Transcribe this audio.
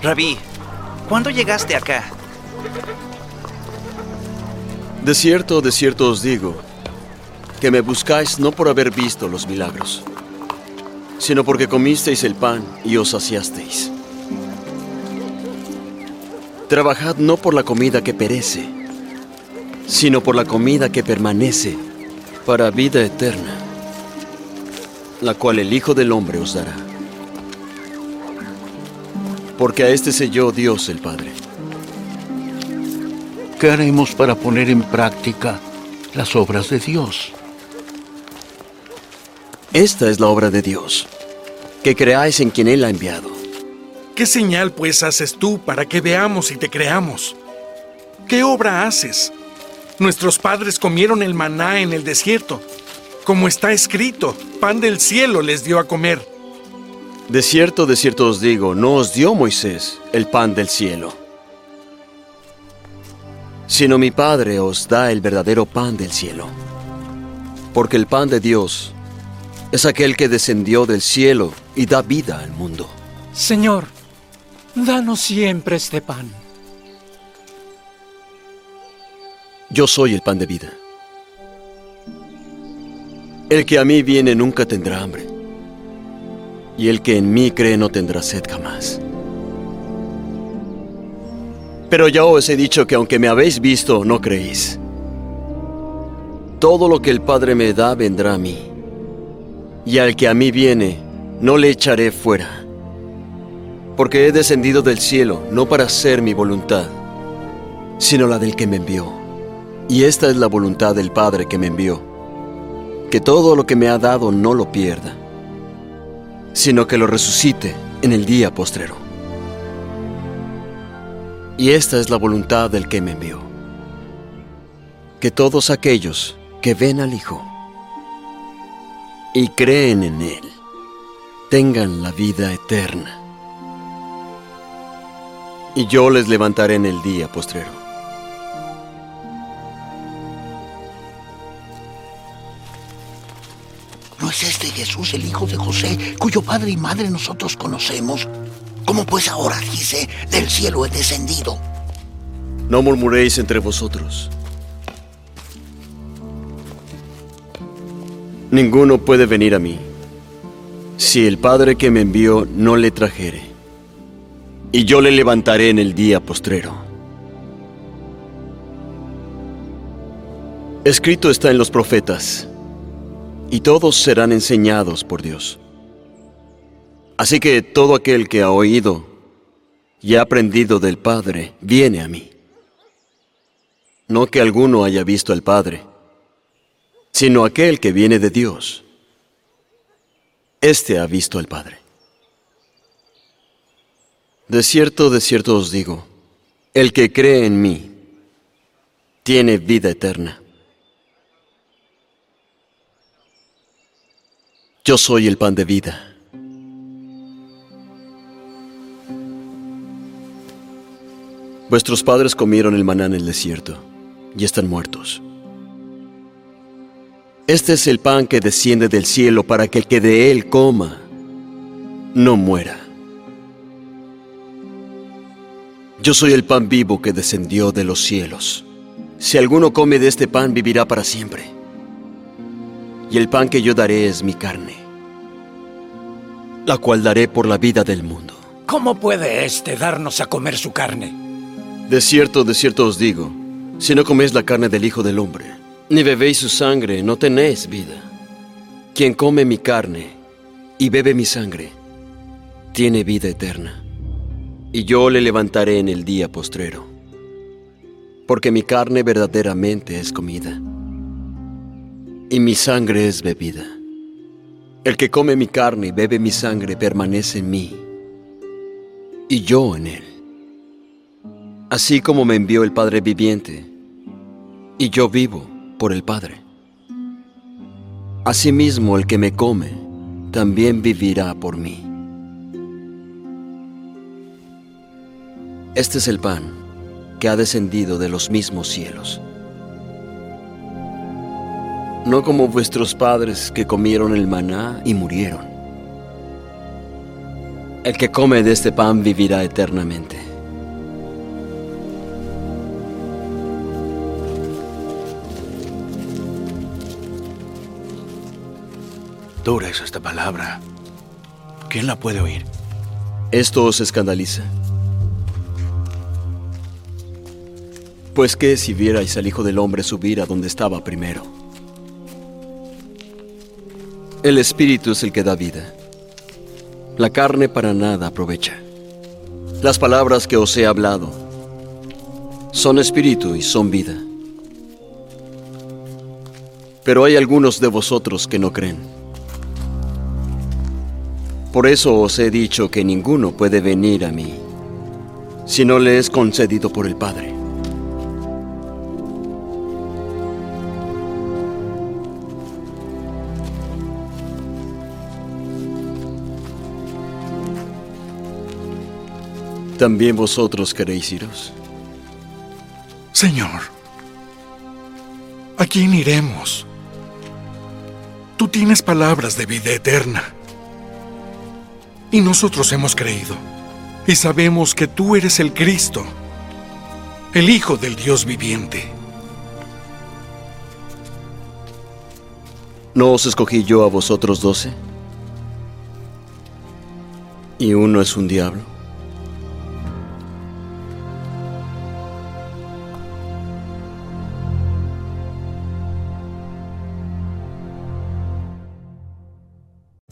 Rabí, ¿cuándo llegaste acá? De cierto, de cierto os digo, que me buscáis no por haber visto los milagros, sino porque comisteis el pan y os saciasteis. Trabajad no por la comida que perece, sino por la comida que permanece para vida eterna, la cual el Hijo del Hombre os dará porque a este selló Dios el Padre. ¿Qué haremos para poner en práctica las obras de Dios? Esta es la obra de Dios, que creáis en quien Él ha enviado. ¿Qué señal pues haces tú para que veamos y te creamos? ¿Qué obra haces? Nuestros padres comieron el maná en el desierto. Como está escrito, pan del cielo les dio a comer. De cierto, de cierto os digo, no os dio Moisés el pan del cielo, sino mi Padre os da el verdadero pan del cielo. Porque el pan de Dios es aquel que descendió del cielo y da vida al mundo. Señor, danos siempre este pan. Yo soy el pan de vida. El que a mí viene nunca tendrá hambre y el que en mí cree no tendrá sed jamás. Pero ya os he dicho que aunque me habéis visto, no creéis. Todo lo que el Padre me da vendrá a mí, y al que a mí viene, no le echaré fuera, porque he descendido del cielo no para hacer mi voluntad, sino la del que me envió. Y esta es la voluntad del Padre que me envió, que todo lo que me ha dado no lo pierda sino que lo resucite en el día postrero. Y esta es la voluntad del que me envió, que todos aquellos que ven al Hijo y creen en Él tengan la vida eterna. Y yo les levantaré en el día postrero. ¿No es este Jesús el hijo de José, cuyo padre y madre nosotros conocemos? ¿Cómo pues ahora dice, del cielo he descendido? No murmuréis entre vosotros. Ninguno puede venir a mí si el Padre que me envió no le trajere, y yo le levantaré en el día postrero. Escrito está en los profetas y todos serán enseñados por Dios. Así que todo aquel que ha oído y ha aprendido del Padre viene a mí. No que alguno haya visto al Padre, sino aquel que viene de Dios. Este ha visto al Padre. De cierto, de cierto os digo, el que cree en mí tiene vida eterna. Yo soy el pan de vida. Vuestros padres comieron el maná en el desierto y están muertos. Este es el pan que desciende del cielo para que el que de él coma no muera. Yo soy el pan vivo que descendió de los cielos. Si alguno come de este pan, vivirá para siempre y el pan que yo daré es mi carne, la cual daré por la vida del mundo. ¿Cómo puede éste darnos a comer su carne? De cierto, de cierto os digo, si no coméis la carne del Hijo del Hombre, ni bebéis su sangre, no tenéis vida. Quien come mi carne y bebe mi sangre, tiene vida eterna, y yo le levantaré en el día postrero, porque mi carne verdaderamente es comida y mi sangre es bebida. El que come mi carne y bebe mi sangre permanece en mí, y yo en él. Así como me envió el Padre viviente, y yo vivo por el Padre. Asimismo el que me come, también vivirá por mí. Este es el pan que ha descendido de los mismos cielos. No como vuestros padres que comieron el maná y murieron. El que come de este pan vivirá eternamente. Dura es esta palabra. ¿Quién la puede oír? ¿Esto os escandaliza? Pues qué si vierais al Hijo del Hombre subir a donde estaba primero. El Espíritu es el que da vida. La carne para nada aprovecha. Las palabras que os he hablado son espíritu y son vida. Pero hay algunos de vosotros que no creen. Por eso os he dicho que ninguno puede venir a mí si no le es concedido por el Padre. ¿También vosotros queréis iros? Señor, ¿a quién iremos? Tú tienes palabras de vida eterna. Y nosotros hemos creído. Y sabemos que tú eres el Cristo, el Hijo del Dios viviente. ¿No os escogí yo a vosotros doce? ¿Y uno es un diablo?